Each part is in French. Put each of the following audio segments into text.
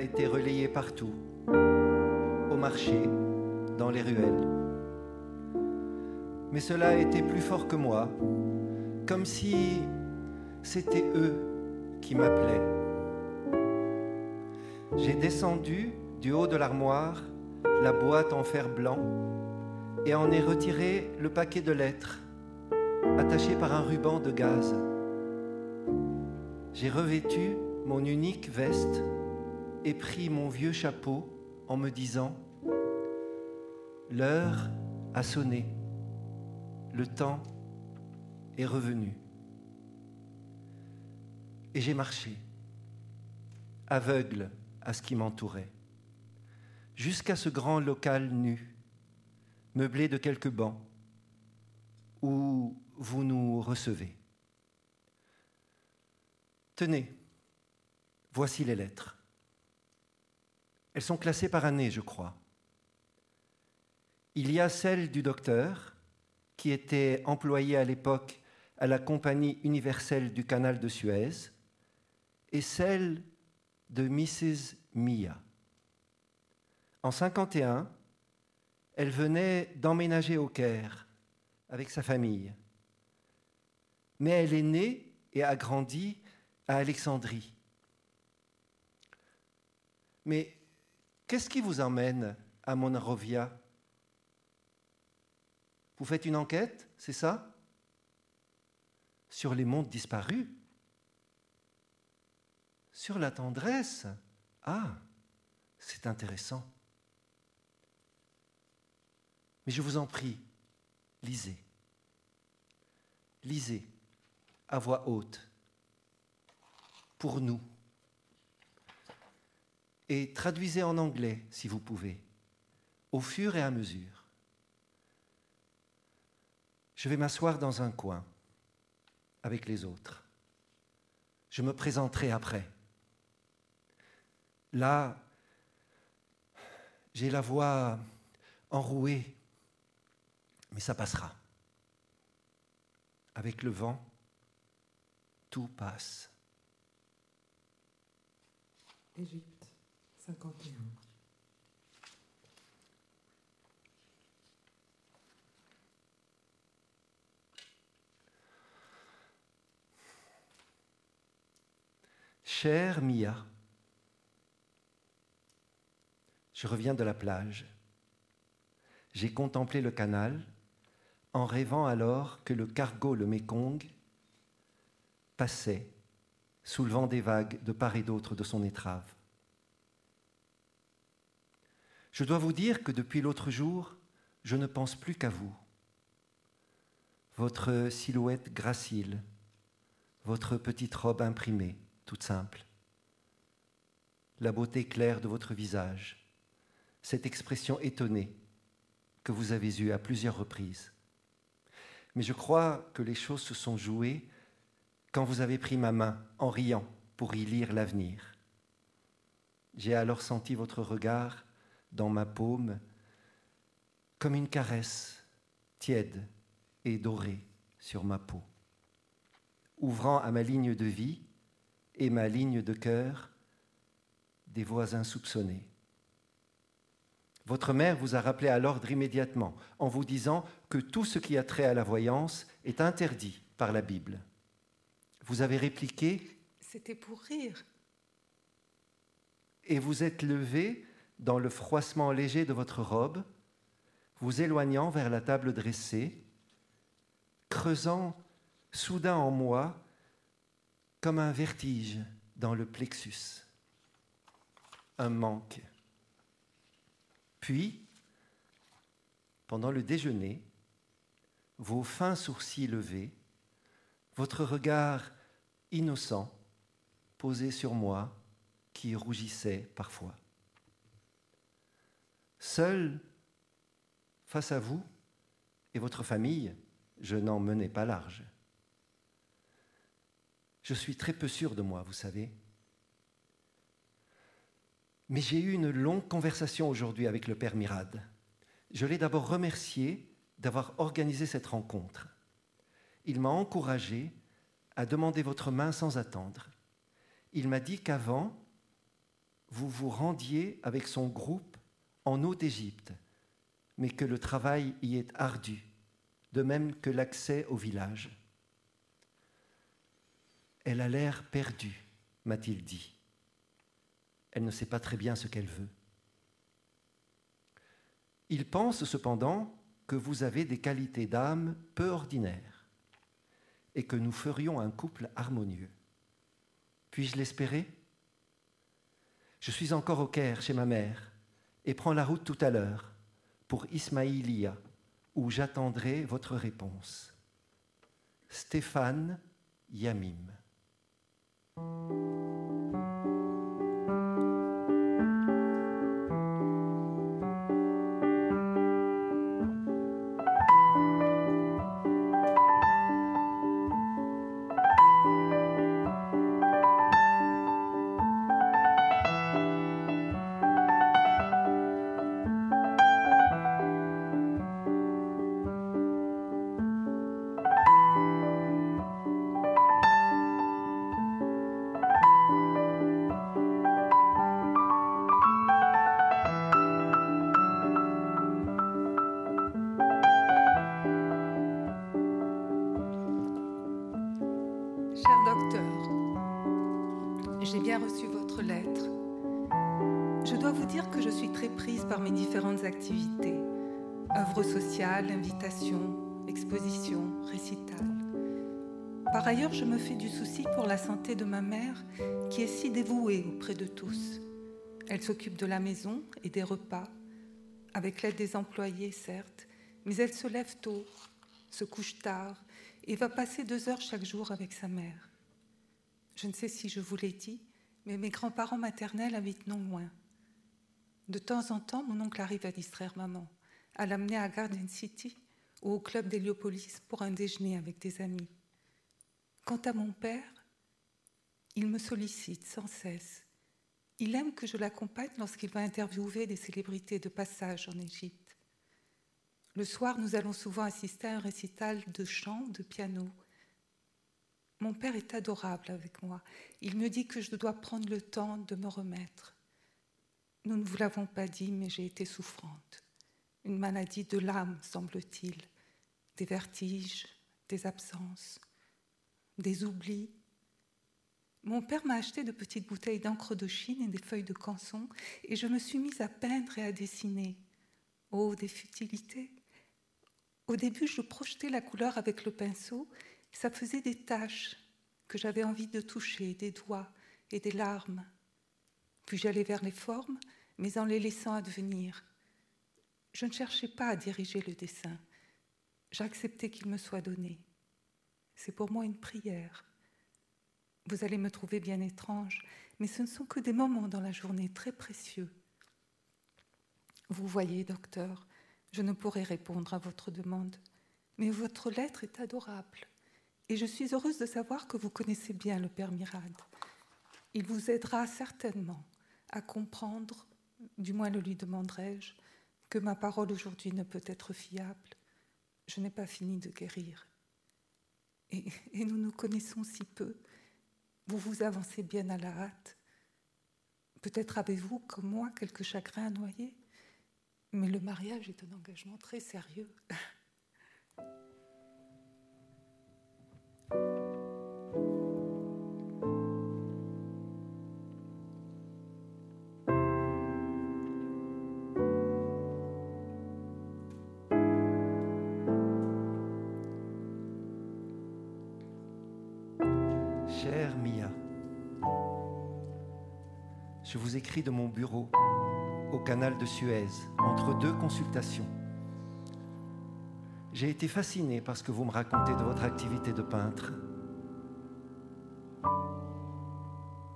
été relayé partout, au marché, dans les ruelles. Mais cela été plus fort que moi, comme si c'était eux qui m'appelaient. J'ai descendu du haut de l'armoire la boîte en fer blanc et en ai retiré le paquet de lettres attaché par un ruban de gaz j'ai revêtu mon unique veste pris mon vieux chapeau en me disant, L'heure a sonné, le temps est revenu. Et j'ai marché, aveugle à ce qui m'entourait, jusqu'à ce grand local nu, meublé de quelques bancs, où vous nous recevez. Tenez, voici les lettres. Elles sont classées par année, je crois. Il y a celle du docteur, qui était employé à l'époque à la Compagnie universelle du canal de Suez, et celle de Mrs. Mia. En 51, elle venait d'emménager au Caire avec sa famille. Mais elle est née et a grandi à Alexandrie. Qu'est-ce qui vous emmène à Monrovia? Vous faites une enquête, c'est ça? Sur les mondes disparus? Sur la tendresse? Ah, c'est intéressant. Mais je vous en prie, lisez. Lisez à voix haute pour nous. Et traduisez en anglais si vous pouvez, au fur et à mesure. Je vais m'asseoir dans un coin avec les autres. Je me présenterai après. Là, j'ai la voix enrouée, mais ça passera. Avec le vent, tout passe. 51. Chère Mia, je reviens de la plage. J'ai contemplé le canal en rêvant alors que le cargo, le Mekong, passait, soulevant des vagues de part et d'autre de son étrave. Je dois vous dire que depuis l'autre jour, je ne pense plus qu'à vous. Votre silhouette gracile, votre petite robe imprimée, toute simple, la beauté claire de votre visage, cette expression étonnée que vous avez eue à plusieurs reprises. Mais je crois que les choses se sont jouées quand vous avez pris ma main en riant pour y lire l'avenir. J'ai alors senti votre regard dans ma paume comme une caresse tiède et dorée sur ma peau, ouvrant à ma ligne de vie et ma ligne de cœur des voix insoupçonnées. Votre mère vous a rappelé à l'ordre immédiatement en vous disant que tout ce qui a trait à la voyance est interdit par la Bible. Vous avez répliqué C'était pour rire. Et vous êtes levé dans le froissement léger de votre robe, vous éloignant vers la table dressée, creusant soudain en moi comme un vertige dans le plexus, un manque. Puis, pendant le déjeuner, vos fins sourcils levés, votre regard innocent posé sur moi qui rougissait parfois. Seul, face à vous et votre famille, je n'en menais pas large. Je suis très peu sûr de moi, vous savez. Mais j'ai eu une longue conversation aujourd'hui avec le Père Mirad. Je l'ai d'abord remercié d'avoir organisé cette rencontre. Il m'a encouragé à demander votre main sans attendre. Il m'a dit qu'avant, vous vous rendiez avec son groupe en eau d'Égypte, mais que le travail y est ardu, de même que l'accès au village. Elle a l'air perdue, m'a-t-il dit. Elle ne sait pas très bien ce qu'elle veut. Il pense cependant que vous avez des qualités d'âme peu ordinaires et que nous ferions un couple harmonieux. Puis-je l'espérer? Je suis encore au Caire chez ma mère et prends la route tout à l'heure pour Ismaïlia, où j'attendrai votre réponse. Stéphane Yamim. De tous. Elle s'occupe de la maison et des repas, avec l'aide des employés, certes, mais elle se lève tôt, se couche tard et va passer deux heures chaque jour avec sa mère. Je ne sais si je vous l'ai dit, mais mes grands-parents maternels habitent non loin. De temps en temps, mon oncle arrive à distraire maman, à l'amener à Garden City ou au club d'Héliopolis pour un déjeuner avec des amis. Quant à mon père, il me sollicite sans cesse. Il aime que je l'accompagne lorsqu'il va interviewer des célébrités de passage en Égypte. Le soir, nous allons souvent assister à un récital de chant, de piano. Mon père est adorable avec moi. Il me dit que je dois prendre le temps de me remettre. Nous ne vous l'avons pas dit, mais j'ai été souffrante. Une maladie de l'âme, semble-t-il. Des vertiges, des absences des oublis. Mon père m'a acheté de petites bouteilles d'encre de Chine et des feuilles de canson, et je me suis mise à peindre et à dessiner. Oh, des futilités. Au début, je projetais la couleur avec le pinceau, ça faisait des taches que j'avais envie de toucher, des doigts et des larmes. Puis j'allais vers les formes, mais en les laissant advenir. Je ne cherchais pas à diriger le dessin. J'acceptais qu'il me soit donné. C'est pour moi une prière. Vous allez me trouver bien étrange, mais ce ne sont que des moments dans la journée très précieux. Vous voyez, docteur, je ne pourrai répondre à votre demande, mais votre lettre est adorable, et je suis heureuse de savoir que vous connaissez bien le Père Mirad. Il vous aidera certainement à comprendre, du moins le lui demanderai-je, que ma parole aujourd'hui ne peut être fiable. Je n'ai pas fini de guérir et, nous nous connaissons si peu. Vous vous avancez bien à la hâte. Peut-être avez-vous, comme moi, quelques chagrins à noyer, mais le mariage est un engagement très sérieux. vous écris de mon bureau au canal de Suez, entre deux consultations. J'ai été fasciné par ce que vous me racontez de votre activité de peintre.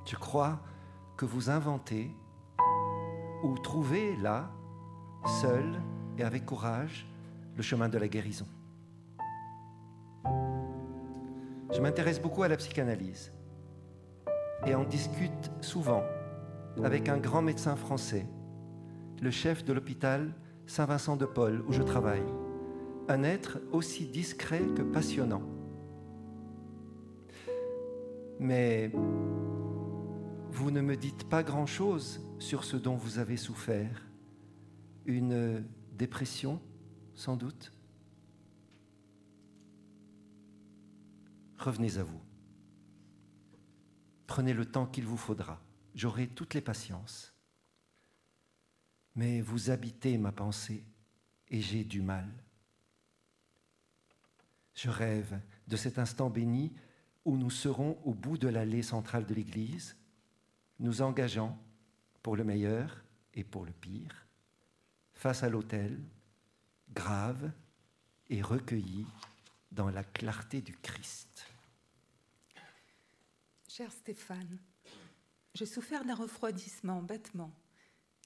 Je crois que vous inventez ou trouvez là, seul et avec courage, le chemin de la guérison. Je m'intéresse beaucoup à la psychanalyse et en discute souvent avec un grand médecin français, le chef de l'hôpital Saint-Vincent de Paul où je travaille, un être aussi discret que passionnant. Mais vous ne me dites pas grand-chose sur ce dont vous avez souffert. Une dépression, sans doute Revenez à vous. Prenez le temps qu'il vous faudra j'aurai toutes les patiences. Mais vous habitez ma pensée et j'ai du mal. Je rêve de cet instant béni où nous serons au bout de l'allée centrale de l'Église, nous engageant pour le meilleur et pour le pire, face à l'autel, grave et recueilli dans la clarté du Christ. Cher Stéphane, j'ai souffert d'un refroidissement bêtement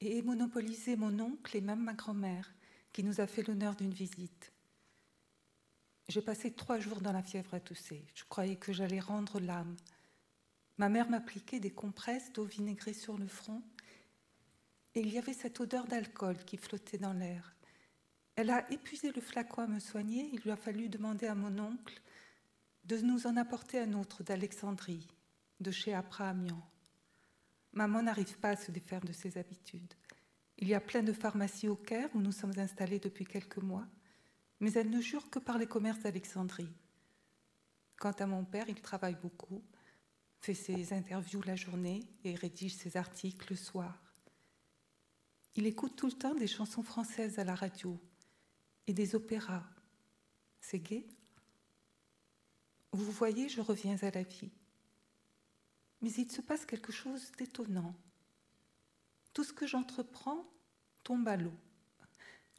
et ai monopolisé mon oncle et même ma grand-mère, qui nous a fait l'honneur d'une visite. J'ai passé trois jours dans la fièvre à tousser. Je croyais que j'allais rendre l'âme. Ma mère m'appliquait des compresses d'eau vinaigrée sur le front et il y avait cette odeur d'alcool qui flottait dans l'air. Elle a épuisé le flacon à me soigner. Il lui a fallu demander à mon oncle de nous en apporter un autre d'Alexandrie, de chez Abrahamian. Maman n'arrive pas à se défaire de ses habitudes. Il y a plein de pharmacies au Caire où nous sommes installés depuis quelques mois, mais elle ne jure que par les commerces d'Alexandrie. Quant à mon père, il travaille beaucoup, fait ses interviews la journée et rédige ses articles le soir. Il écoute tout le temps des chansons françaises à la radio et des opéras. C'est gai? Vous voyez, je reviens à la vie. Mais il se passe quelque chose d'étonnant. Tout ce que j'entreprends tombe à l'eau.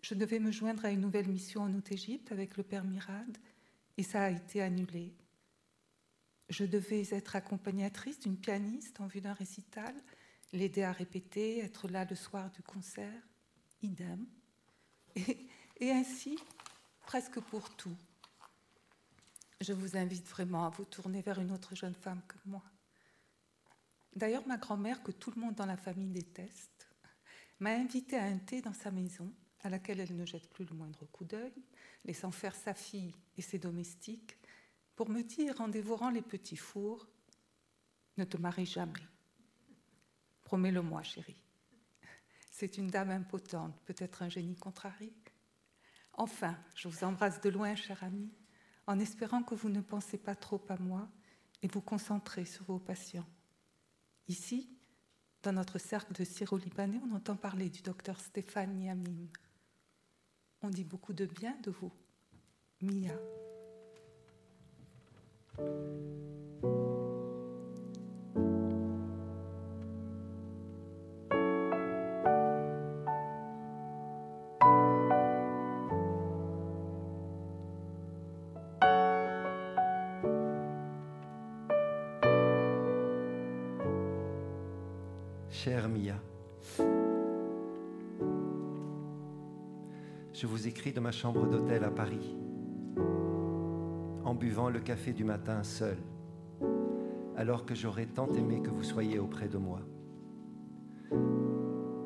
Je devais me joindre à une nouvelle mission en Haute-Égypte avec le père Mirad et ça a été annulé. Je devais être accompagnatrice d'une pianiste en vue d'un récital, l'aider à répéter, être là le soir du concert, idem. Et, et ainsi, presque pour tout. Je vous invite vraiment à vous tourner vers une autre jeune femme que moi. D'ailleurs, ma grand-mère, que tout le monde dans la famille déteste, m'a invitée à un thé dans sa maison, à laquelle elle ne jette plus le moindre coup d'œil, laissant faire sa fille et ses domestiques, pour me dire en dévorant les petits fours Ne te marie jamais. Promets-le-moi, chérie. C'est une dame impotente, peut-être un génie contrarié. Enfin, je vous embrasse de loin, cher ami, en espérant que vous ne pensez pas trop à moi et vous concentrez sur vos patients. Ici, dans notre cercle de syro-libanais, on entend parler du docteur Stéphane Yamim. On dit beaucoup de bien de vous. Mia. Écris de ma chambre d'hôtel à Paris, en buvant le café du matin seul, alors que j'aurais tant aimé que vous soyez auprès de moi.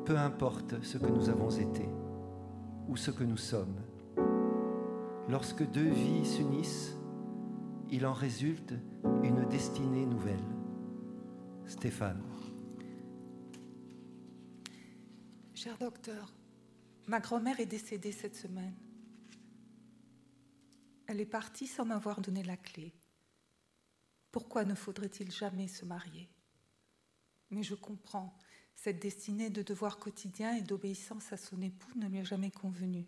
Peu importe ce que nous avons été ou ce que nous sommes, lorsque deux vies s'unissent, il en résulte une destinée nouvelle. Stéphane. Cher docteur, ma grand-mère est décédée cette semaine. Elle est partie sans m'avoir donné la clé. Pourquoi ne faudrait-il jamais se marier? Mais je comprends, cette destinée de devoir quotidien et d'obéissance à son époux ne lui a jamais convenu.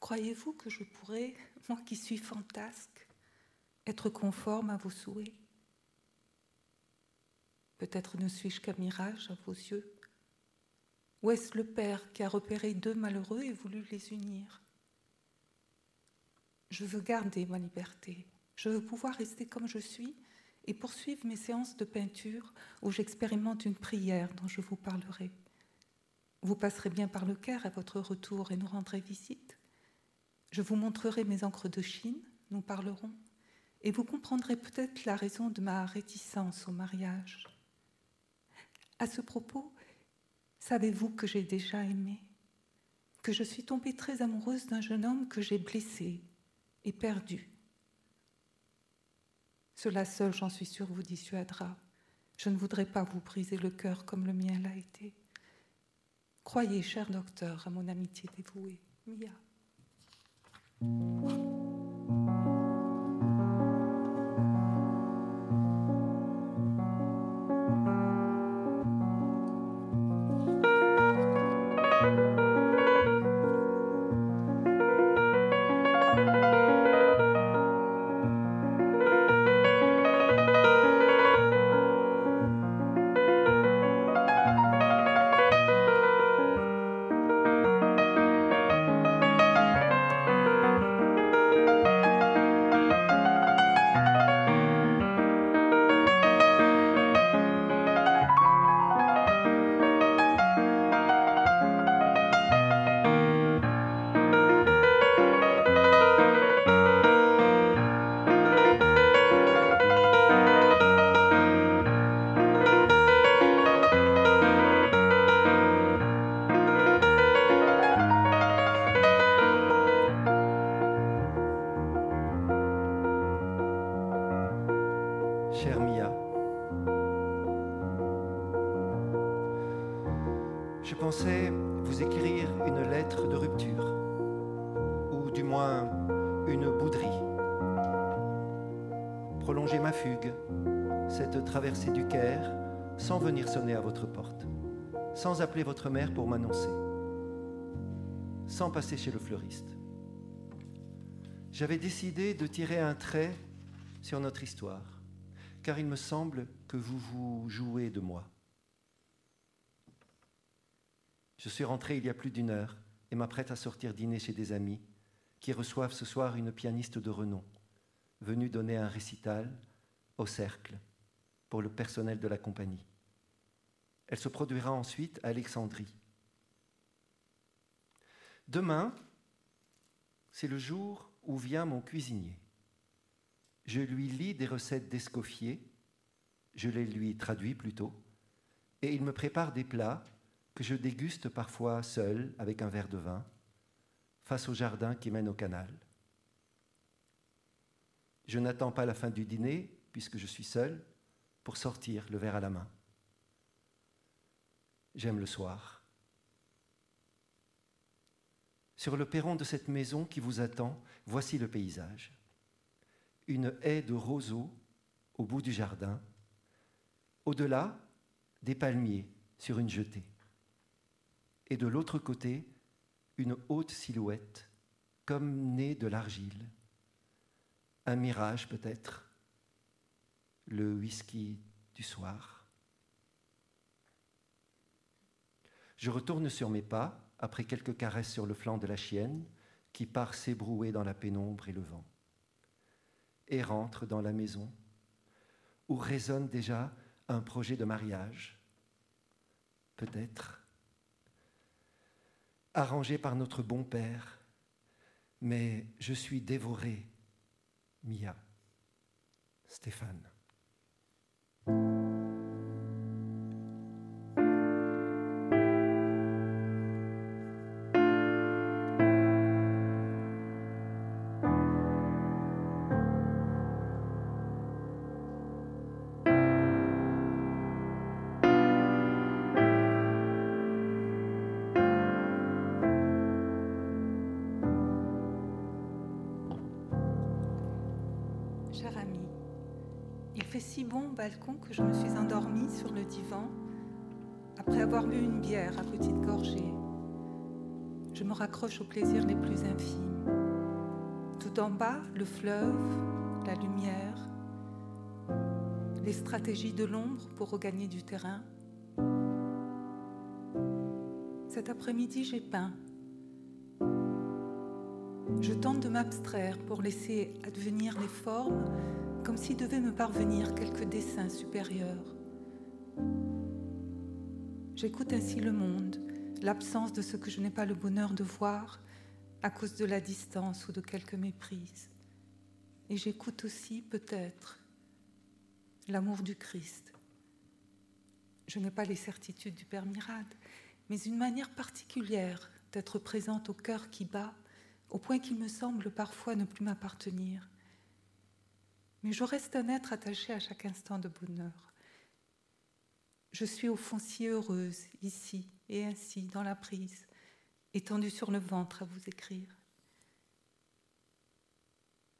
Croyez-vous que je pourrais, moi qui suis fantasque, être conforme à vos souhaits? Peut-être ne suis-je qu'un mirage à vos yeux ou est-ce le Père qui a repéré deux malheureux et voulu les unir Je veux garder ma liberté. Je veux pouvoir rester comme je suis et poursuivre mes séances de peinture où j'expérimente une prière dont je vous parlerai. Vous passerez bien par le Caire à votre retour et nous rendrez visite. Je vous montrerai mes encres de Chine, nous parlerons, et vous comprendrez peut-être la raison de ma réticence au mariage. À ce propos, Savez-vous que j'ai déjà aimé? Que je suis tombée très amoureuse d'un jeune homme que j'ai blessé et perdu Cela seul, j'en suis sûre, vous dissuadera. Je ne voudrais pas vous briser le cœur comme le mien l'a été. Croyez, cher docteur, à mon amitié dévouée. Mia. Appeler votre mère pour m'annoncer, sans passer chez le fleuriste. J'avais décidé de tirer un trait sur notre histoire, car il me semble que vous vous jouez de moi. Je suis rentré il y a plus d'une heure et m'apprête à sortir dîner chez des amis qui reçoivent ce soir une pianiste de renom, venue donner un récital au cercle pour le personnel de la compagnie. Elle se produira ensuite à Alexandrie. Demain, c'est le jour où vient mon cuisinier. Je lui lis des recettes d'Escoffier, je les lui traduis plutôt, et il me prépare des plats que je déguste parfois seul avec un verre de vin, face au jardin qui mène au canal. Je n'attends pas la fin du dîner, puisque je suis seul, pour sortir le verre à la main. J'aime le soir. Sur le perron de cette maison qui vous attend, voici le paysage. Une haie de roseaux au bout du jardin. Au-delà, des palmiers sur une jetée. Et de l'autre côté, une haute silhouette, comme née de l'argile. Un mirage peut-être, le whisky du soir. Je retourne sur mes pas, après quelques caresses sur le flanc de la chienne, qui part s'ébrouer dans la pénombre et le vent, et rentre dans la maison, où résonne déjà un projet de mariage, peut-être, arrangé par notre bon Père, mais je suis dévoré, Mia, Stéphane. Sur le divan après avoir bu une bière à petite gorgée. Je me raccroche aux plaisirs les plus infimes. Tout en bas, le fleuve, la lumière, les stratégies de l'ombre pour regagner du terrain. Cet après-midi, j'ai peint. Je tente de m'abstraire pour laisser advenir les formes comme s'il devait me parvenir quelque dessin supérieur. J'écoute ainsi le monde, l'absence de ce que je n'ai pas le bonheur de voir à cause de la distance ou de quelque méprise. Et j'écoute aussi, peut-être, l'amour du Christ. Je n'ai pas les certitudes du Père Mirade, mais une manière particulière d'être présente au cœur qui bat, au point qu'il me semble parfois ne plus m'appartenir. Mais je reste un être attaché à chaque instant de bonheur. Je suis au fond si heureuse, ici et ainsi, dans la prise, étendue sur le ventre à vous écrire.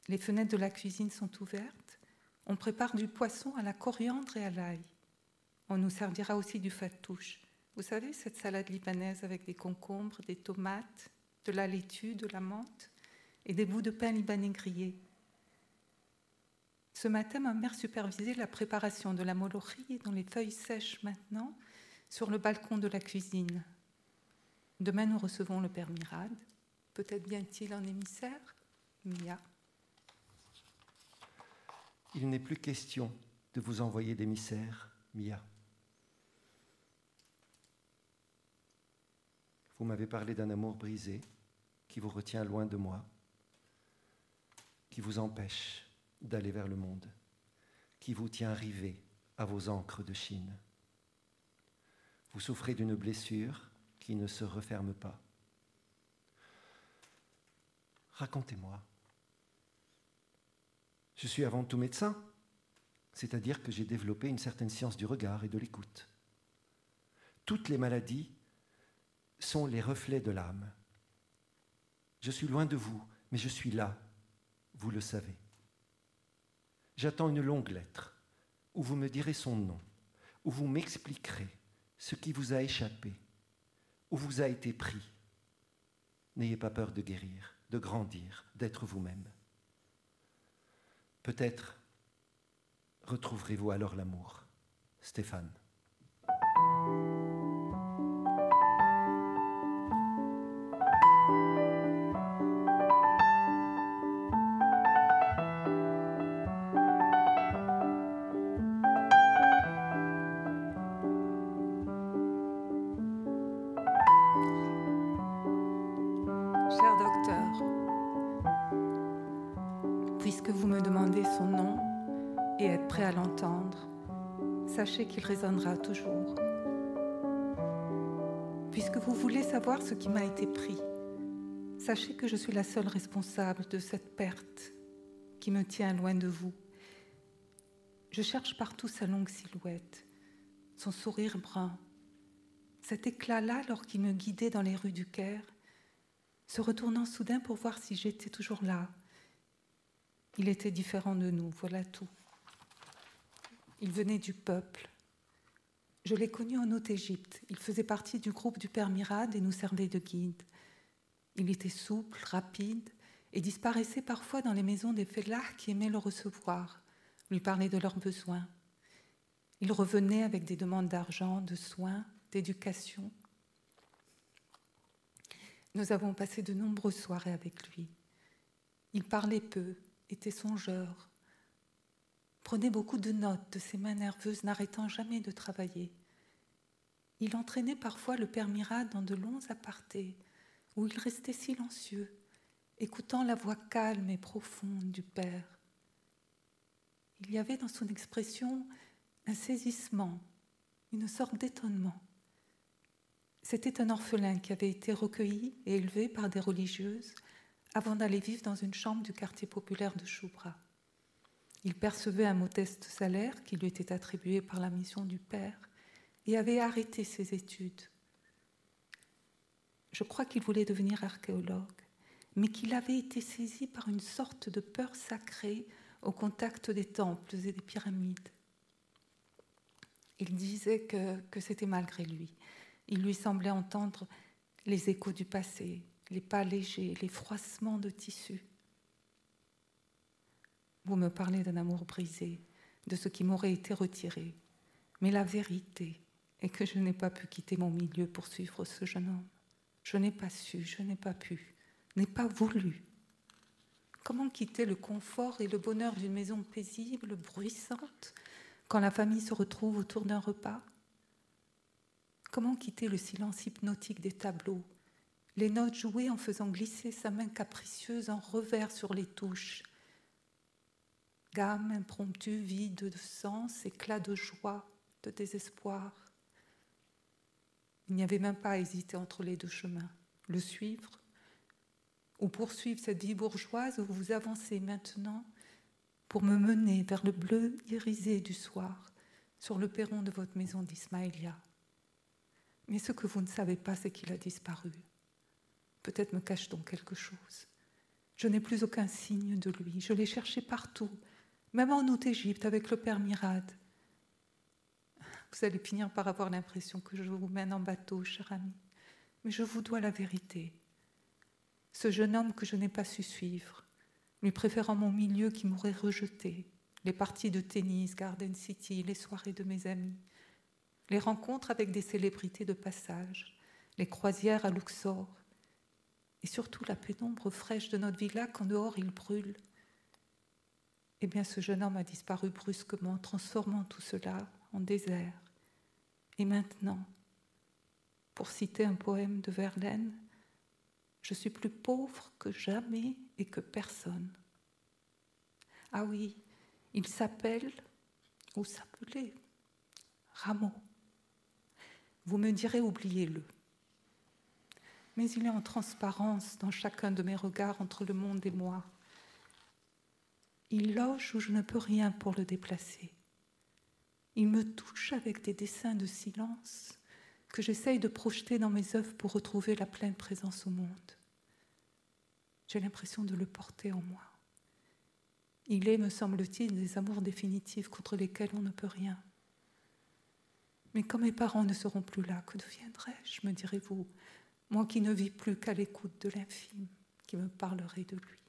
Les fenêtres de la cuisine sont ouvertes. On prépare du poisson à la coriandre et à l'ail. On nous servira aussi du fattouche. Vous savez, cette salade libanaise avec des concombres, des tomates, de la laitue, de la menthe et des bouts de pain libanais grillés. Ce matin, ma mère supervisait la préparation de la molochie dont les feuilles sèchent maintenant sur le balcon de la cuisine. Demain, nous recevons le père Mirade. Peut-être vient-il en émissaire Mia. Il n'est plus question de vous envoyer d'émissaires, Mia. Vous m'avez parlé d'un amour brisé qui vous retient loin de moi, qui vous empêche d'aller vers le monde, qui vous tient rivé à vos encres de Chine. Vous souffrez d'une blessure qui ne se referme pas. Racontez-moi. Je suis avant tout médecin, c'est-à-dire que j'ai développé une certaine science du regard et de l'écoute. Toutes les maladies sont les reflets de l'âme. Je suis loin de vous, mais je suis là, vous le savez. J'attends une longue lettre, où vous me direz son nom, où vous m'expliquerez ce qui vous a échappé, où vous a été pris. N'ayez pas peur de guérir, de grandir, d'être vous-même. Peut-être retrouverez-vous alors l'amour. Stéphane. Sachez qu'il résonnera toujours. Puisque vous voulez savoir ce qui m'a été pris, sachez que je suis la seule responsable de cette perte qui me tient loin de vous. Je cherche partout sa longue silhouette, son sourire brun, cet éclat-là alors qu'il me guidait dans les rues du Caire, se retournant soudain pour voir si j'étais toujours là. Il était différent de nous, voilà tout. Il venait du peuple. Je l'ai connu en Haute-Égypte. Il faisait partie du groupe du Père Mirad et nous servait de guide. Il était souple, rapide et disparaissait parfois dans les maisons des fellahs qui aimaient le recevoir, lui parler de leurs besoins. Il revenait avec des demandes d'argent, de soins, d'éducation. Nous avons passé de nombreuses soirées avec lui. Il parlait peu, était songeur, prenait beaucoup de notes de ses mains nerveuses, n'arrêtant jamais de travailler. Il entraînait parfois le père Mirad dans de longs apartés, où il restait silencieux, écoutant la voix calme et profonde du père. Il y avait dans son expression un saisissement, une sorte d'étonnement. C'était un orphelin qui avait été recueilli et élevé par des religieuses avant d'aller vivre dans une chambre du quartier populaire de Choubra. Il percevait un modeste salaire qui lui était attribué par la mission du Père et avait arrêté ses études. Je crois qu'il voulait devenir archéologue, mais qu'il avait été saisi par une sorte de peur sacrée au contact des temples et des pyramides. Il disait que, c'était malgré lui. Il lui semblait entendre les échos du passé, les pas légers, les froissements de tissus. Vous me parlez d'un amour brisé, de ce qui m'aurait été retiré. Mais la vérité est que je n'ai pas pu quitter mon milieu pour suivre ce jeune homme. Je n'ai pas su, je n'ai pas pu, n'ai pas voulu. Comment quitter le confort et le bonheur d'une maison paisible, bruissante, quand la famille se retrouve autour d'un repas? Comment quitter le silence hypnotique des tableaux, les notes jouées en faisant glisser sa main capricieuse en revers sur les touches gamme impromptue, vide de sens, éclat de joie, de désespoir. Il n'y avait même pas à hésiter entre les deux chemins, le suivre ou poursuivre cette vie bourgeoise où vous avancez maintenant pour me mener vers le bleu irisé du soir sur le perron de votre maison d'Ismaïlia. Mais ce que vous ne savez pas, c'est qu'il a disparu. Peut-être me cache-t-on quelque chose. Je n'ai plus aucun signe de lui. Je l'ai cherché partout, même en Haute-Égypte avec le père Mirad. Vous allez finir par avoir l'impression que je vous mène en bateau, cher ami, mais je vous dois la vérité. Ce jeune homme que je n'ai pas su suivre, lui préférant mon milieu qui m'aurait rejeté, les parties de tennis, Garden City, les soirées de mes amis, les rencontres avec des célébrités de passage, les croisières à Luxor, et surtout la pénombre fraîche de notre villa quand dehors il brûle eh bien, ce jeune homme a disparu brusquement, transformant tout cela en désert. Et maintenant, pour citer un poème de Verlaine, je suis plus pauvre que jamais et que personne. Ah oui, il s'appelle, ou s'appelait, Rameau. Vous me direz, oubliez-le. Mais il est en transparence dans chacun de mes regards entre le monde et moi. Il loge où je ne peux rien pour le déplacer. Il me touche avec des dessins de silence que j'essaye de projeter dans mes œuvres pour retrouver la pleine présence au monde. J'ai l'impression de le porter en moi. Il est, me semble-t-il, des amours définitifs contre lesquels on ne peut rien. Mais quand mes parents ne seront plus là, que deviendrai-je, me direz-vous, moi qui ne vis plus qu'à l'écoute de l'infime, qui me parlerait de lui?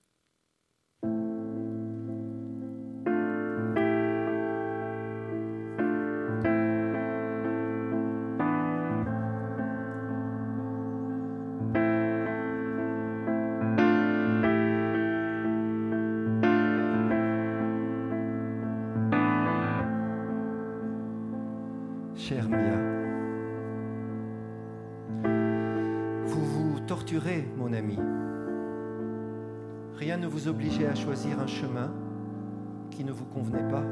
Vous obligeait à choisir un chemin qui ne vous convenait pas.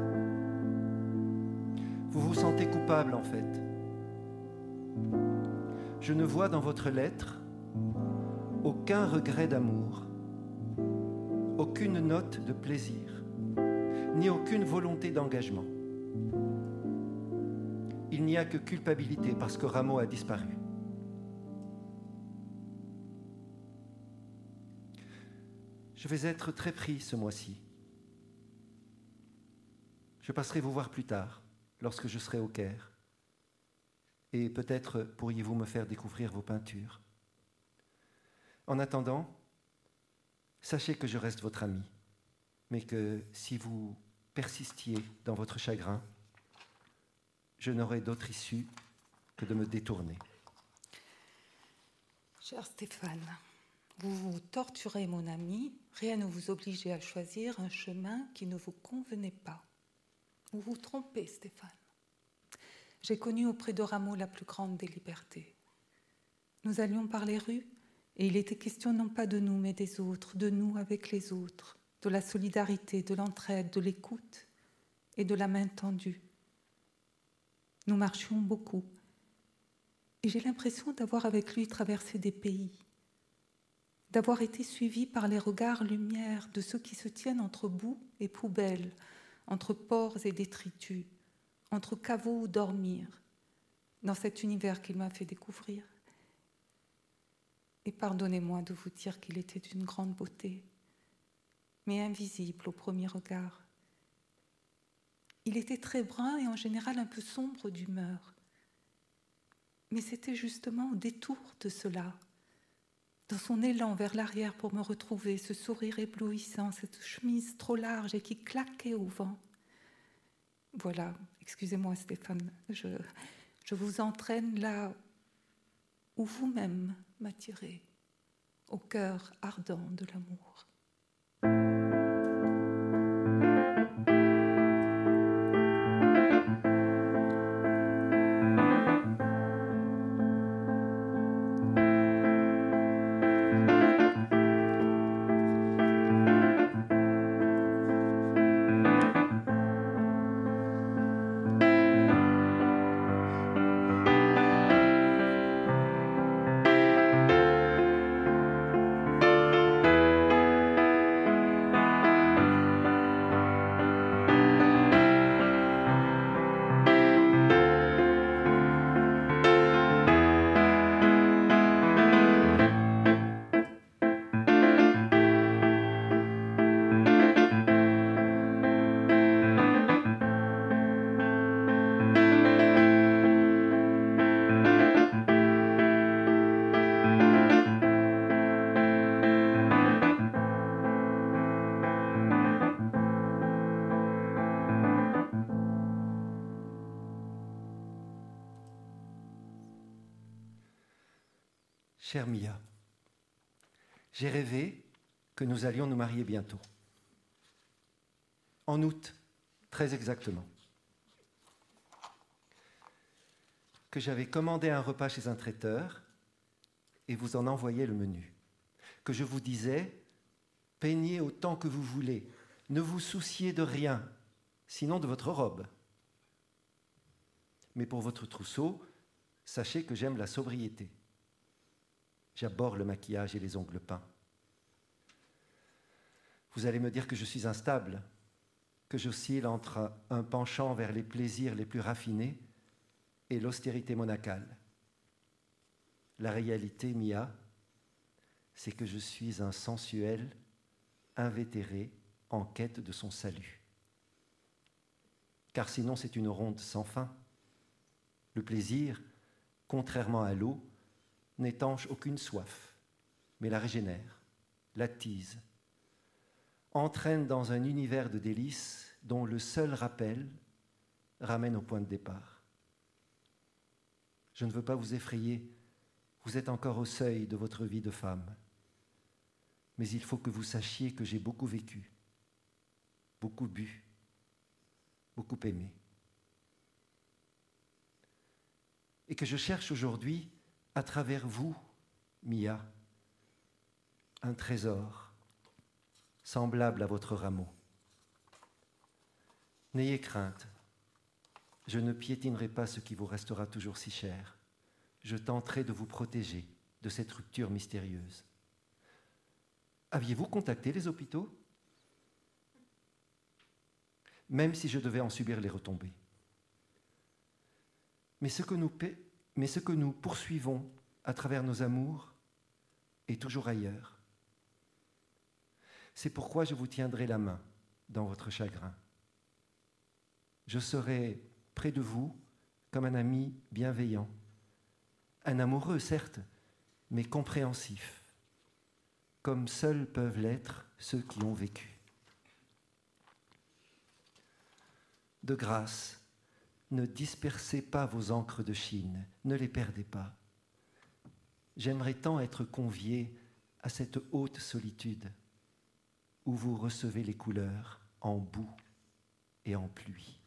Vous vous sentez coupable, en fait. Je ne vois dans votre lettre aucun regret d'amour, aucune note de plaisir, ni aucune volonté d'engagement il n'y a que culpabilité parce que Rameau a disparu. Je vais être très pris ce mois-ci. Je passerai vous voir plus tard, lorsque je serai au Caire. Et peut-être pourriez-vous me faire découvrir vos peintures. En attendant, sachez que je reste votre ami, mais que si vous persistiez dans votre chagrin, je n'aurai d'autre issue que de me détourner. Cher Stéphane, vous vous torturez, mon ami, rien ne vous oblige à choisir un chemin qui ne vous convenait pas. Vous vous trompez, Stéphane. J'ai connu auprès de Rameau la plus grande des libertés. Nous allions par les rues et il était question non pas de nous mais des autres, de nous avec les autres, de la solidarité, de l'entraide, de l'écoute et de la main tendue. Nous marchions beaucoup. Et j'ai l'impression d'avoir avec lui traversé des pays, d'avoir été suivi par les regards lumière de ceux qui se tiennent entre boue et poubelle, entre ports et détritus, entre caveaux où dormir, dans cet univers qu'il m'a fait découvrir. Et pardonnez-moi de vous dire qu'il était d'une grande beauté, mais invisible au premier regard. Il était très brun et en général un peu sombre d'humeur. Mais c'était justement au détour de cela, dans son élan vers l'arrière pour me retrouver, ce sourire éblouissant, cette chemise trop large et qui claquait au vent. Voilà, excusez-moi Stéphane, je, je vous entraîne là où vous-même m'attirez, au cœur ardent de l'amour. Chère Mia, j'ai rêvé que nous allions nous marier bientôt. En août, très exactement. Que j'avais commandé un repas chez un traiteur et vous en envoyais le menu. Que je vous disais, peignez autant que vous voulez, ne vous souciez de rien, sinon de votre robe. Mais pour votre trousseau, sachez que j'aime la sobriété. J'aborde le maquillage et les ongles peints. Vous allez me dire que je suis instable, que j'oscille entre un penchant vers les plaisirs les plus raffinés et l'austérité monacale. La réalité, Mia, c'est que je suis un sensuel, invétéré, en quête de son salut. Car sinon c'est une ronde sans fin. Le plaisir, contrairement à l'eau, n'étanche aucune soif, mais la régénère, l'attise, entraîne dans un univers de délices dont le seul rappel ramène au point de départ. Je ne veux pas vous effrayer, vous êtes encore au seuil de votre vie de femme, mais il faut que vous sachiez que j'ai beaucoup vécu, beaucoup bu, beaucoup aimé. Et que je cherche aujourd'hui, à travers vous, Mia, un trésor semblable à votre rameau. N'ayez crainte, je ne piétinerai pas ce qui vous restera toujours si cher. Je tenterai de vous protéger de cette rupture mystérieuse. Aviez-vous contacté les hôpitaux? Même si je devais en subir les retombées. Mais ce que nous, mais ce que nous poursuivons à travers nos amours est toujours ailleurs. C'est pourquoi je vous tiendrai la main dans votre chagrin. Je serai près de vous comme un ami bienveillant, un amoureux certes, mais compréhensif, comme seuls peuvent l'être ceux qui ont vécu. De grâce, ne dispersez pas vos encres de Chine, ne les perdez pas. J'aimerais tant être convié à cette haute solitude où vous recevez les couleurs en boue et en pluie.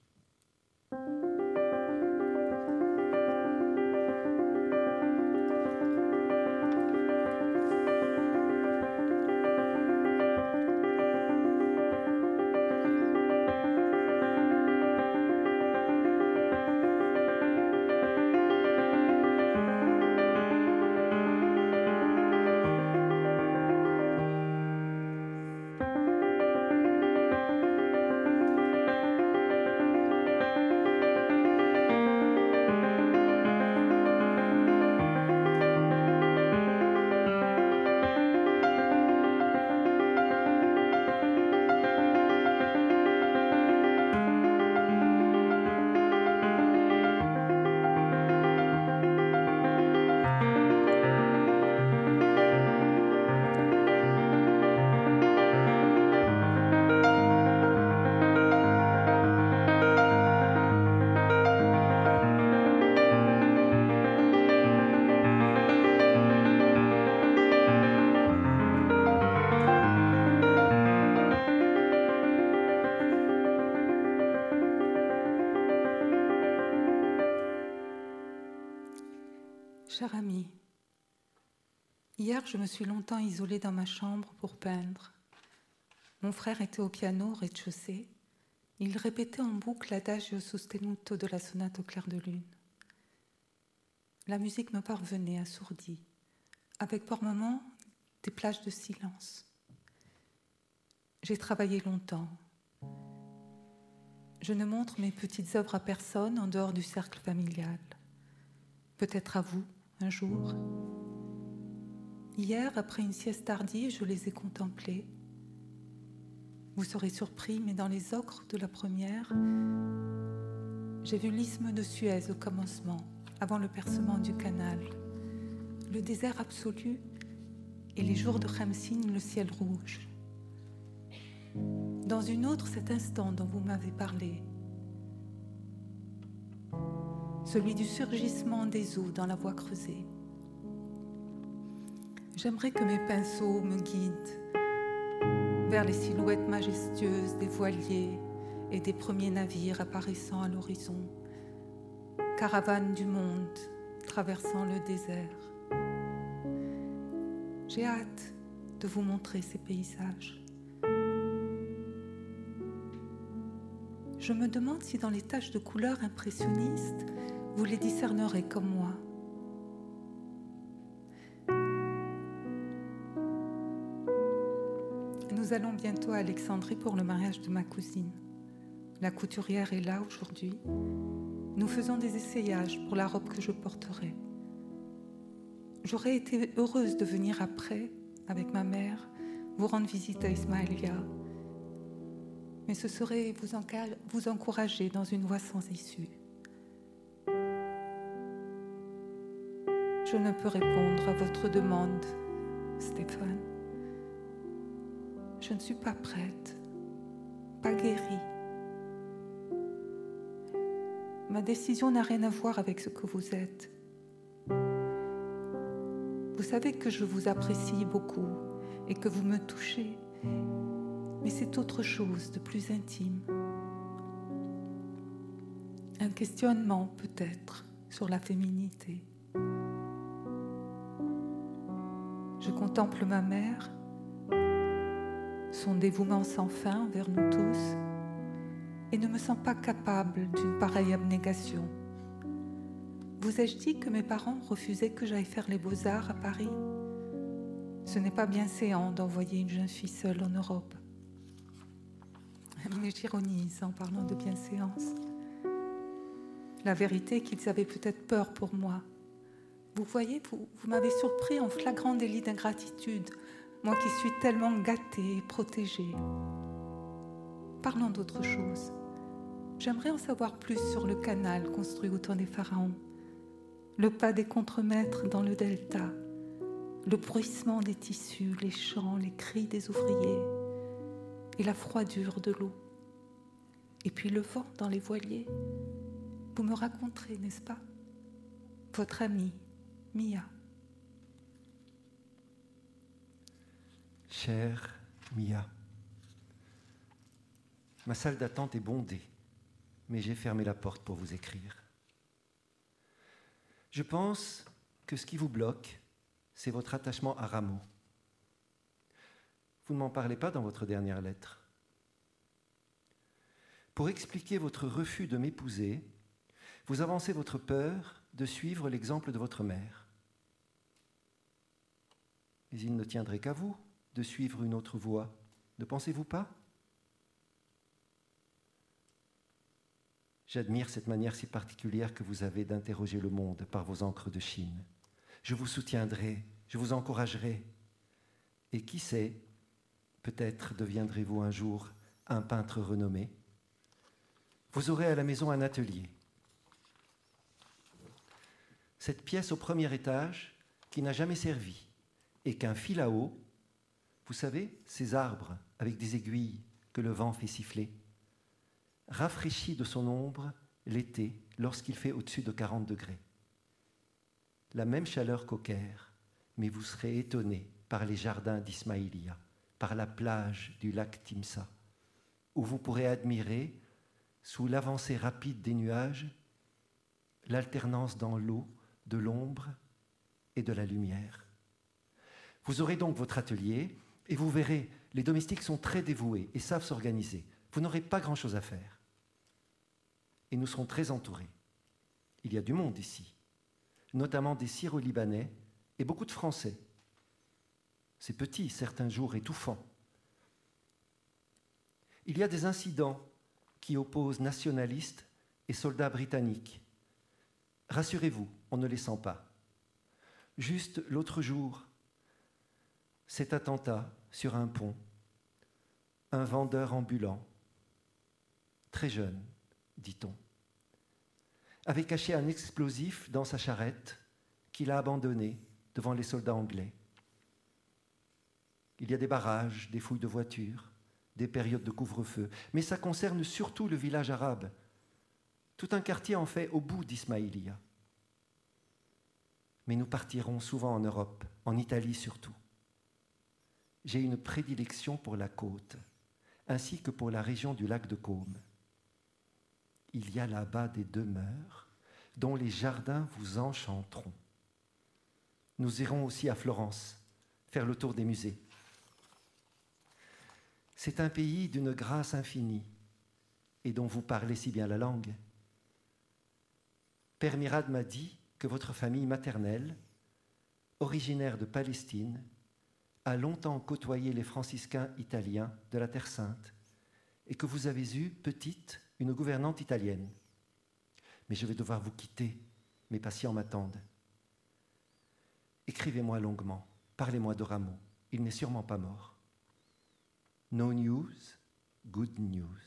Cher ami, hier je me suis longtemps isolée dans ma chambre pour peindre. Mon frère était au piano au rez-de-chaussée. Il répétait en boucle l'adagio sostenuto de la sonate au clair de lune. La musique me parvenait assourdie, avec par moments des plages de silence. J'ai travaillé longtemps. Je ne montre mes petites œuvres à personne en dehors du cercle familial. Peut-être à vous, un jour. Hier, après une sieste tardive, je les ai contemplés. Vous serez surpris, mais dans les ocres de la première, j'ai vu l'isthme de Suez au commencement, avant le percement du canal, le désert absolu et les jours de Khamsin, le ciel rouge. Dans une autre, cet instant dont vous m'avez parlé, celui du surgissement des eaux dans la voie creusée. J'aimerais que mes pinceaux me guident vers les silhouettes majestueuses des voiliers et des premiers navires apparaissant à l'horizon, caravane du monde traversant le désert. J'ai hâte de vous montrer ces paysages. Je me demande si dans les taches de couleurs impressionnistes, vous les discernerez comme moi. Nous allons bientôt à Alexandrie pour le mariage de ma cousine. La couturière est là aujourd'hui. Nous faisons des essayages pour la robe que je porterai. J'aurais été heureuse de venir après, avec ma mère, vous rendre visite à Ismaïlia, mais ce serait vous, vous encourager dans une voie sans issue. Je ne peux répondre à votre demande, Stéphane. Je ne suis pas prête, pas guérie. Ma décision n'a rien à voir avec ce que vous êtes. Vous savez que je vous apprécie beaucoup et que vous me touchez, mais c'est autre chose de plus intime. Un questionnement peut-être sur la féminité. Contemple ma mère, son dévouement sans fin envers nous tous, et ne me sens pas capable d'une pareille abnégation. Vous ai-je dit que mes parents refusaient que j'aille faire les beaux-arts à Paris? Ce n'est pas bien séant d'envoyer une jeune fille seule en Europe. Mais j'ironise en parlant de bienséance. La vérité qu'ils avaient peut-être peur pour moi. Vous voyez, vous, m'avez surpris en flagrant délit d'ingratitude, moi qui suis tellement gâtée et protégée. Parlons d'autre chose. J'aimerais en savoir plus sur le canal construit au temps des pharaons, le pas des contremaîtres dans le delta, le bruissement des tissus, les chants, les cris des ouvriers et la froidure de l'eau. Et puis le vent dans les voiliers. Vous me raconterez, n'est-ce pas? Votre amie, Mia. Chère Mia, ma salle d'attente est bondée, mais j'ai fermé la porte pour vous écrire. Je pense que ce qui vous bloque, c'est votre attachement à Rameau. Vous ne m'en parlez pas dans votre dernière lettre. Pour expliquer votre refus de m'épouser, vous avancez votre peur de suivre l'exemple de votre mère. Mais il ne tiendrait qu'à vous de suivre une autre voie, ne pensez-vous pas? J'admire cette manière si particulière que vous avez d'interroger le monde par vos encres de Chine. Je vous soutiendrai, je vous encouragerai. Et qui sait, peut-être deviendrez-vous un jour un peintre renommé. Vous aurez à la maison un atelier. Cette pièce au premier étage qui n'a jamais servi et qu'un fil à eau, vous savez, ces arbres avec des aiguilles que le vent fait siffler, rafraîchit de son ombre l'été lorsqu'il fait au-dessus de 40 degrés. La même chaleur qu'au Caire, mais vous serez étonné par les jardins d'Ismaïlia, par la plage du lac Timsa, où vous pourrez admirer, sous l'avancée rapide des nuages, l'alternance dans l'eau de l'ombre et de la lumière. Vous aurez donc votre atelier et vous verrez, les domestiques sont très dévoués et savent s'organiser. Vous n'aurez pas grand-chose à faire. Et nous serons très entourés. Il y a du monde ici, notamment des Syro-Libanais et beaucoup de Français. C'est petit, certains jours étouffant. Il y a des incidents qui opposent nationalistes et soldats britanniques. Rassurez-vous, on ne les sent pas. Juste l'autre jour, cet attentat sur un pont, un vendeur ambulant, très jeune, dit-on, avait caché un explosif dans sa charrette qu'il a abandonné devant les soldats anglais. Il y a des barrages, des fouilles de voitures, des périodes de couvre-feu, mais ça concerne surtout le village arabe. Tout un quartier en fait au bout d'Ismaïlia. Mais nous partirons souvent en Europe, en Italie surtout. J'ai une prédilection pour la côte, ainsi que pour la région du lac de Caume il y a là-bas des demeures dont les jardins vous enchanteront. Nous irons aussi à Florence faire le tour des musées. C'est un pays d'une grâce infinie et dont vous parlez si bien la langue. Père Mirad m'a dit que votre famille maternelle, originaire de Palestine, a longtemps côtoyé les franciscains italiens de la Terre Sainte et que vous avez eu, petite, une gouvernante italienne. Mais je vais devoir vous quitter. Mes patients m'attendent. Écrivez-moi longuement. Parlez-moi de Rameau. Il n'est sûrement pas mort. No news, good news.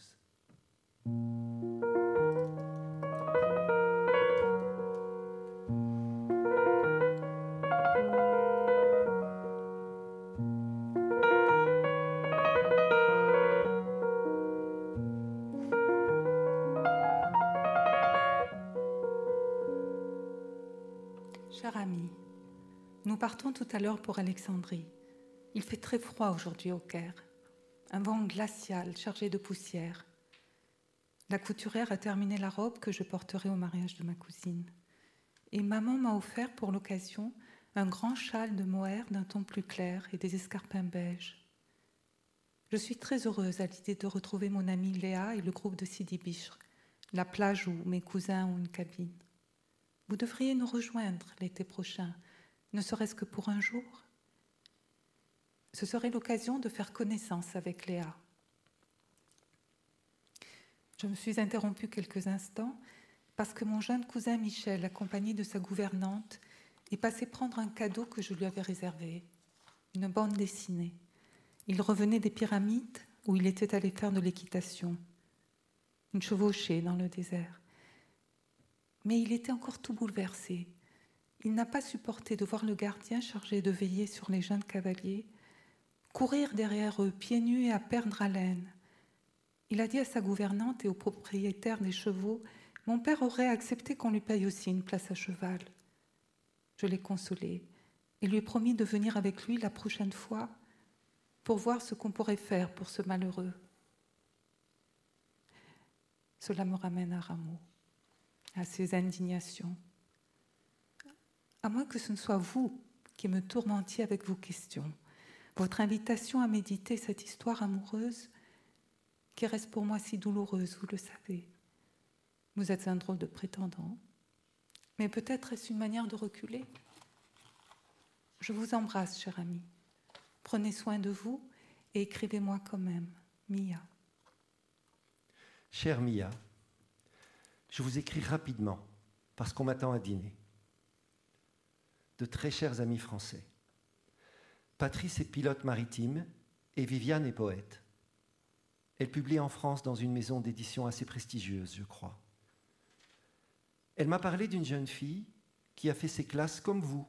Partons tout à l'heure pour Alexandrie. Il fait très froid aujourd'hui au Caire. Un vent glacial chargé de poussière. La couturière a terminé la robe que je porterai au mariage de ma cousine. Et maman m'a offert pour l'occasion un grand châle de mohair d'un ton plus clair et des escarpins beiges. Je suis très heureuse à l'idée de retrouver mon amie Léa et le groupe de Sidi Bishr, la plage où mes cousins ont une cabine. Vous devriez nous rejoindre l'été prochain, ne serait-ce que pour un jour? Ce serait l'occasion de faire connaissance avec Léa. Je me suis interrompue quelques instants parce que mon jeune cousin Michel, accompagné de sa gouvernante, est passé prendre un cadeau que je lui avais réservé, une bande dessinée. Il revenait des pyramides où il était allé faire de l'équitation, une chevauchée dans le désert. Mais il était encore tout bouleversé. Il n'a pas supporté de voir le gardien chargé de veiller sur les jeunes cavaliers courir derrière eux, pieds nus et à perdre haleine. Il a dit à sa gouvernante et au propriétaire des chevaux Mon père aurait accepté qu'on lui paye aussi une place à cheval. Je l'ai consolé et lui ai promis de venir avec lui la prochaine fois pour voir ce qu'on pourrait faire pour ce malheureux. Cela me ramène à Rameau, à ses indignations. À moins que ce ne soit vous qui me tourmentiez avec vos questions votre invitation à méditer cette histoire amoureuse qui reste pour moi si douloureuse, vous le savez. Vous êtes un drôle de prétendant, mais peut-être est-ce une manière de reculer. Je vous embrasse, cher ami. Prenez soin de vous et écrivez-moi quand même, Mia. Chère Mia, je vous écris rapidement parce qu'on m'attend à dîner. De très chers amis français. Patrice est pilote maritime et Viviane est poète. Elle publie en France dans une maison d'édition assez prestigieuse, je crois. Elle m'a parlé d'une jeune fille qui a fait ses classes comme vous,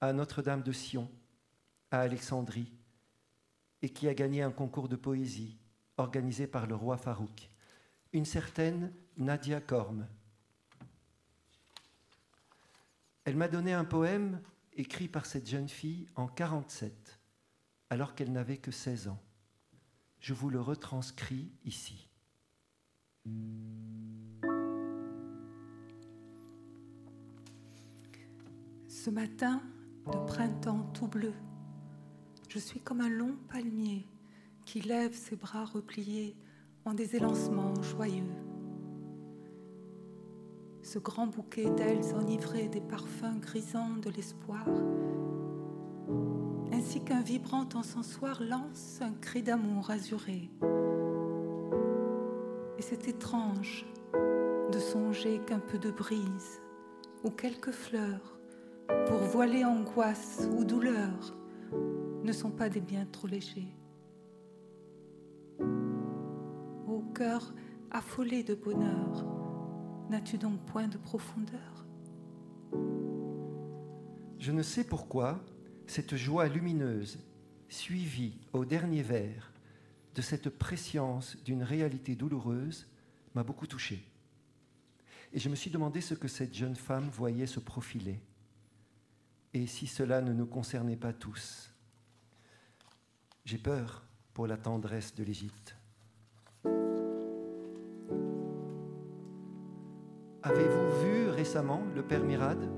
à Notre-Dame de Sion, à Alexandrie, et qui a gagné un concours de poésie organisé par le roi Farouk, une certaine Nadia Korm. Elle m'a donné un poème écrit par cette jeune fille en 47, alors qu'elle n'avait que 16 ans. Je vous le retranscris ici. Ce matin de printemps tout bleu, je suis comme un long palmier qui lève ses bras repliés en des élancements joyeux grand bouquet d'ailes enivrées des parfums grisants de l'espoir, ainsi qu'un vibrant encensoir lance un cri d'amour azuré. Et c'est étrange de songer qu'un peu de brise ou quelques fleurs pour voiler angoisse ou douleur ne sont pas des biens trop légers. Au cœur affolé de bonheur, N'as-tu donc point de profondeur? Je ne sais pourquoi cette joie lumineuse, suivie au dernier vers de cette préscience d'une réalité douloureuse, m'a beaucoup touché. Et je me suis demandé ce que cette jeune femme voyait se profiler, et si cela ne nous concernait pas tous. J'ai peur pour la tendresse de l'Égypte. Avez-vous vu récemment le Père Mirade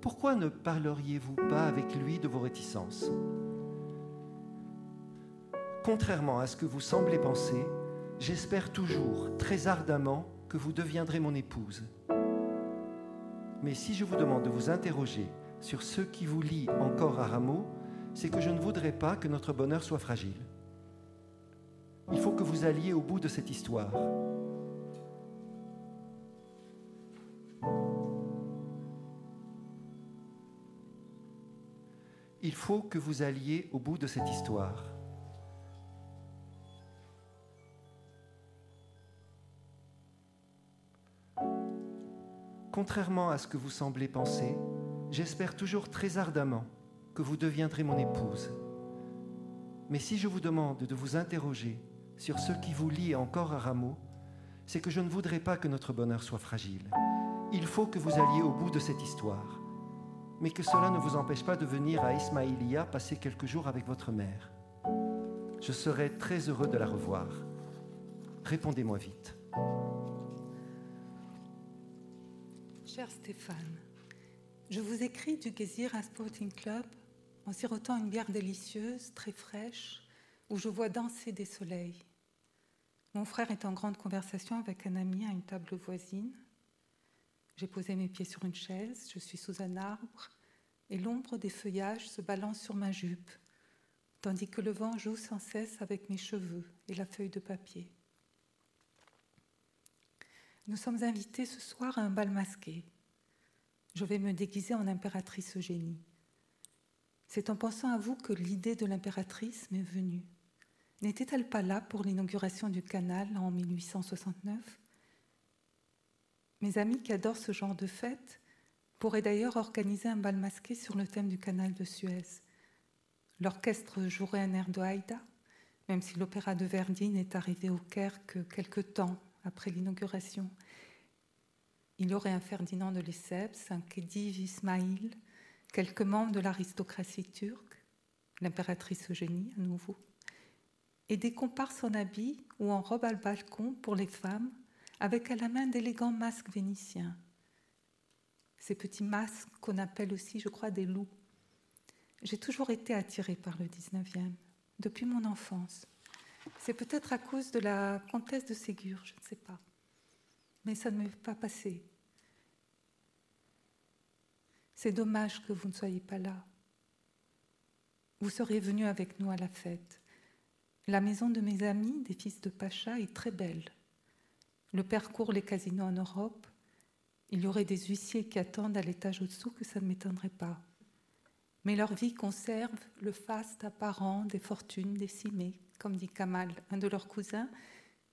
Pourquoi ne parleriez-vous pas avec lui de vos réticences? Contrairement à ce que vous semblez penser, j'espère toujours, très ardemment, que vous deviendrez mon épouse. Mais si je vous demande de vous interroger sur ce qui vous lie encore à Rameau, c'est que je ne voudrais pas que notre bonheur soit fragile. Il faut que vous alliez au bout de cette histoire. Il faut que vous alliez au bout de cette histoire. Contrairement à ce que vous semblez penser, j'espère toujours très ardemment que vous deviendrez mon épouse. Mais si je vous demande de vous interroger sur ce qui vous lie encore à Rameau, c'est que je ne voudrais pas que notre bonheur soit fragile. Il faut que vous alliez au bout de cette histoire, mais que cela ne vous empêche pas de venir à Ismaïlia passer quelques jours avec votre mère. Je serai très heureux de la revoir. Répondez-moi vite. Cher Stéphane, je vous écris du Gezira Sporting Club en sirotant une bière délicieuse, très fraîche, où je vois danser des soleils. Mon frère est en grande conversation avec un ami à une table voisine. J'ai posé mes pieds sur une chaise, je suis sous un arbre, et l'ombre des feuillages se balance sur ma jupe, tandis que le vent joue sans cesse avec mes cheveux et la feuille de papier. Nous sommes invités ce soir à un bal masqué. Je vais me déguiser en impératrice Eugénie. C'est en pensant à vous que l'idée de l'impératrice m'est venue. N'était-elle pas là pour l'inauguration du canal en 1869 Mes amis qui adorent ce genre de fête pourraient d'ailleurs organiser un bal masqué sur le thème du canal de Suez. L'orchestre jouerait un air de Haïda, même si l'opéra de Verdi n'est arrivé au Caire que quelque temps après l'inauguration. Il y aurait un Ferdinand de Lesseps, un Khedive Ismail, quelques membres de l'aristocratie turque, l'impératrice Eugénie à nouveau, et des comparses en habit ou en robe à balcon pour les femmes, avec à la main d'élégants masques vénitiens. Ces petits masques qu'on appelle aussi, je crois, des loups. J'ai toujours été attirée par le 19e, depuis mon enfance. C'est peut-être à cause de la comtesse de Ségur, je ne sais pas. Mais ça ne m'est pas passé. C'est dommage que vous ne soyez pas là. Vous seriez venu avec nous à la fête. La maison de mes amis, des fils de Pacha, est très belle. Le père court les casinos en Europe. Il y aurait des huissiers qui attendent à l'étage au-dessous que ça ne m'étonnerait pas. Mais leur vie conserve le faste apparent des fortunes décimées, comme dit Kamal, un de leurs cousins,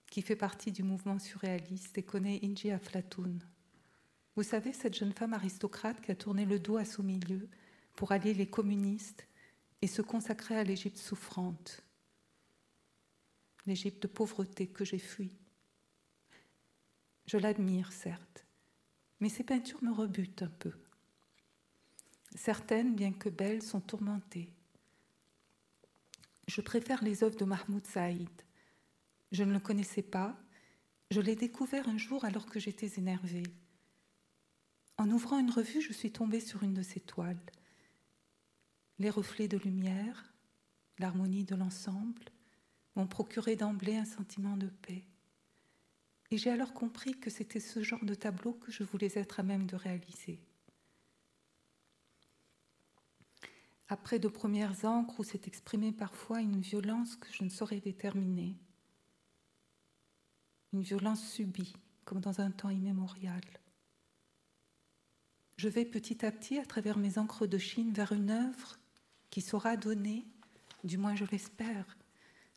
qui fait partie du mouvement surréaliste et connaît Inji Aflatoon, vous savez, cette jeune femme aristocrate qui a tourné le dos à son milieu pour allier les communistes et se consacrer à l'Égypte souffrante, l'Égypte de pauvreté que j'ai fui. Je l'admire, certes, mais ses peintures me rebutent un peu. Certaines, bien que belles, sont tourmentées. Je préfère les œuvres de Mahmoud Saïd. Je ne le connaissais pas. Je l'ai découvert un jour alors que j'étais énervée. En ouvrant une revue, je suis tombée sur une de ces toiles. Les reflets de lumière, l'harmonie de l'ensemble m'ont procuré d'emblée un sentiment de paix. Et j'ai alors compris que c'était ce genre de tableau que je voulais être à même de réaliser. Après de premières encres où s'est exprimée parfois une violence que je ne saurais déterminer, une violence subie, comme dans un temps immémorial je vais petit à petit, à travers mes encres de Chine, vers une œuvre qui saura donner, du moins je l'espère,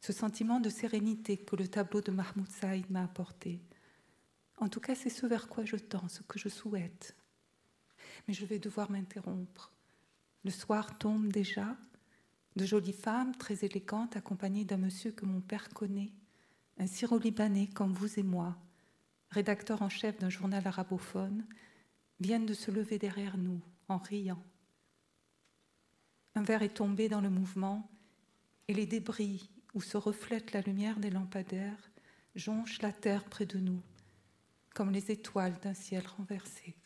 ce sentiment de sérénité que le tableau de Mahmoud Saïd m'a apporté. En tout cas, c'est ce vers quoi je tends, ce que je souhaite. Mais je vais devoir m'interrompre. Le soir tombe déjà. De jolies femmes, très élégantes, accompagnées d'un monsieur que mon père connaît, un syro-libanais comme vous et moi, rédacteur en chef d'un journal arabophone, viennent de se lever derrière nous en riant. Un verre est tombé dans le mouvement et les débris où se reflète la lumière des lampadaires jonchent la terre près de nous, comme les étoiles d'un ciel renversé.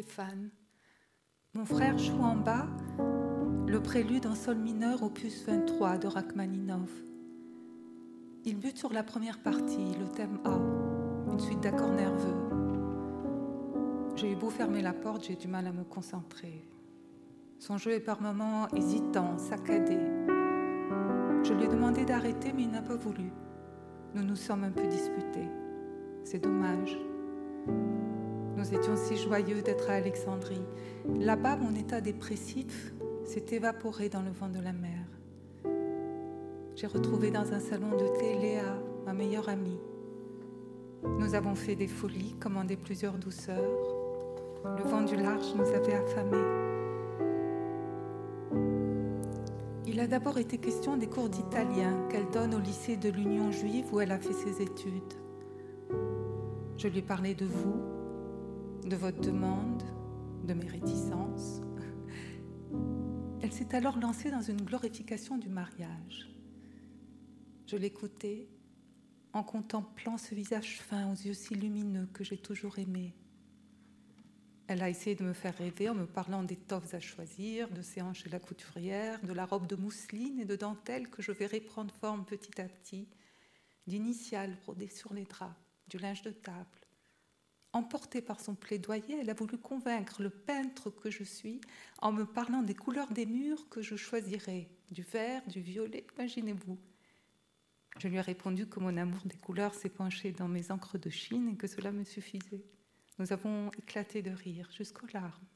Stéphane. Mon frère joue en bas le prélude en sol mineur opus 23 de Rachmaninov. Il bute sur la première partie, le thème A, une suite d'accords nerveux. J'ai eu beau fermer la porte, j'ai du mal à me concentrer. Son jeu est par moments hésitant, saccadé. Je lui ai demandé d'arrêter, mais il n'a pas voulu. Nous nous sommes un peu disputés. C'est dommage. Nous étions si joyeux d'être à Alexandrie. Là-bas, mon état dépressif s'est évaporé dans le vent de la mer. J'ai retrouvé dans un salon de thé Léa, ma meilleure amie. Nous avons fait des folies, commandé plusieurs douceurs. Le vent du large nous avait affamés. Il a d'abord été question des cours d'italien qu'elle donne au lycée de l'Union juive où elle a fait ses études. Je lui ai parlé de vous, de votre demande, de mes réticences. Elle s'est alors lancée dans une glorification du mariage. Je l'écoutais en contemplant ce visage fin aux yeux si lumineux que j'ai toujours aimé. Elle a essayé de me faire rêver en me parlant d'étoffes à choisir, de séances chez la couturière, de la robe de mousseline et de dentelle que je verrai prendre forme petit à petit, d'initiales brodées sur les draps, du linge de table. Emportée par son plaidoyer, elle a voulu convaincre le peintre que je suis en me parlant des couleurs des murs que je choisirais, du vert, du violet, imaginez-vous. Je lui ai répondu que mon amour des couleurs s'est penché dans mes encres de Chine et que cela me suffisait. Nous avons éclaté de rire jusqu'aux larmes.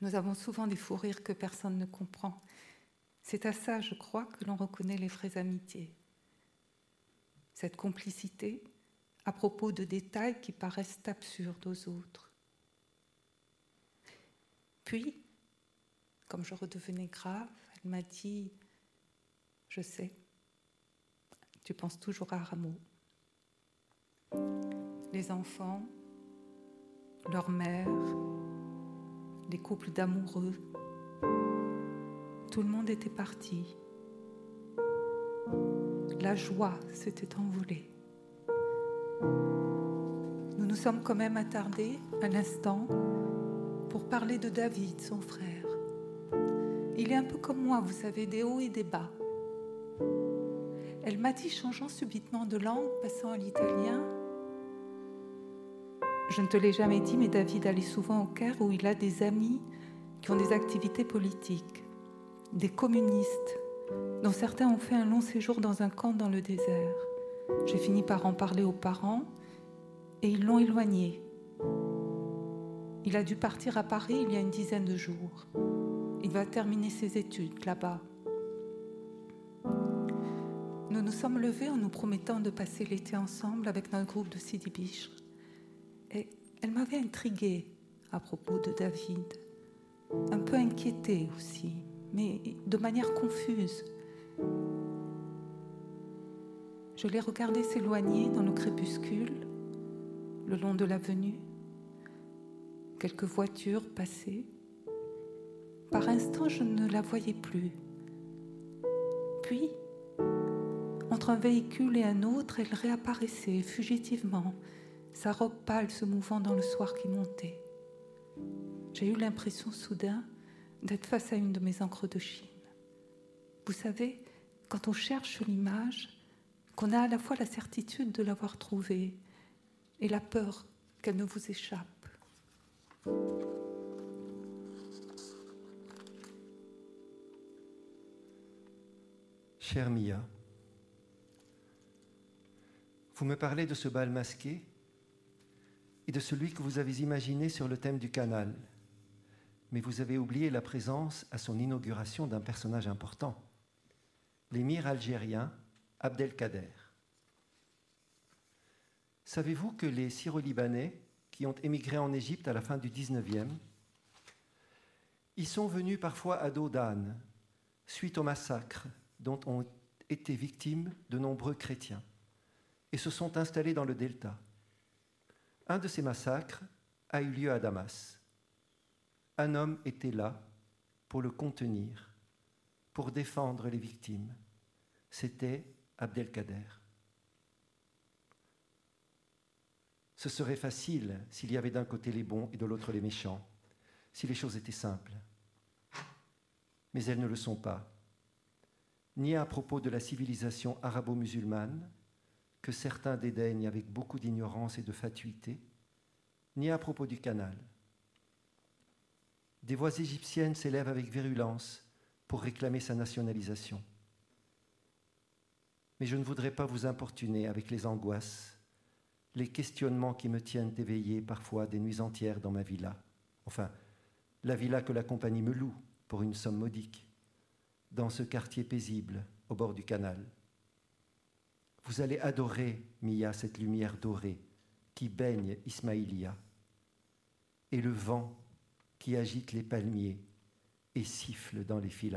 Nous avons souvent des fous rires que personne ne comprend. C'est à ça, je crois, que l'on reconnaît les vraies amitiés. Cette complicité à propos de détails qui paraissent absurdes aux autres. Puis, comme je redevenais grave, elle m'a dit, je sais, tu penses toujours à Rameau les enfants, leurs mères, les couples d'amoureux. Tout le monde était parti. La joie s'était envolée. Nous nous sommes quand même attardés un instant pour parler de David, son frère. Il est un peu comme moi, vous savez, des hauts et des bas. Elle m'a dit, changeant subitement de langue, passant à l'italien, je ne te l'ai jamais dit, mais David allait souvent au Caire où il a des amis qui ont des activités politiques, des communistes, dont certains ont fait un long séjour dans un camp dans le désert. J'ai fini par en parler aux parents et ils l'ont éloigné. Il a dû partir à Paris il y a une dizaine de jours. Il va terminer ses études là-bas. Nous nous sommes levés en nous promettant de passer l'été ensemble avec notre groupe de Sidi Bishr. Et elle m'avait intriguée à propos de David, un peu inquiétée aussi, mais de manière confuse. Je l'ai regardé s'éloigner dans le crépuscule, le long de l'avenue. Quelques voitures passaient. Par instant, je ne la voyais plus. Puis, entre un véhicule et un autre, elle réapparaissait fugitivement, sa robe pâle se mouvant dans le soir qui montait. J'ai eu l'impression soudain d'être face à une de mes encres de Chine. Vous savez, quand on cherche l'image, qu'on a à la fois la certitude de l'avoir trouvée et la peur qu'elle ne vous échappe. Cher Mia, vous me parlez de ce bal masqué et de celui que vous avez imaginé sur le thème du canal. Mais vous avez oublié la présence à son inauguration d'un personnage important, l'émir algérien Abdelkader. Savez-vous que les Syro-Libanais qui ont émigré en Égypte à la fin du 19e, ils sont venus parfois à dos suite au massacre dont ont été victimes de nombreux chrétiens, et se sont installés dans le delta. Un de ces massacres a eu lieu à Damas. Un homme était là pour le contenir, pour défendre les victimes. C'était Abdelkader. Ce serait facile s'il y avait d'un côté les bons et de l'autre les méchants, si les choses étaient simples. Mais elles ne le sont pas. ni à propos de la civilisation arabo-musulmane, que certains dédaignent avec beaucoup d'ignorance et de fatuité, ni à propos du canal. Des voix égyptiennes s'élèvent avec virulence pour réclamer sa nationalisation. Mais je ne voudrais pas vous importuner avec les angoisses, les questionnements qui me tiennent éveillé parfois des nuits entières dans ma villa. Enfin, la villa que la compagnie me loue pour une somme modique, dans ce quartier paisible au bord du canal. Vous allez adorer, Mia, cette lumière dorée qui baigne Ismaïlia, et le vent qui agite les palmiers et siffle dans les fils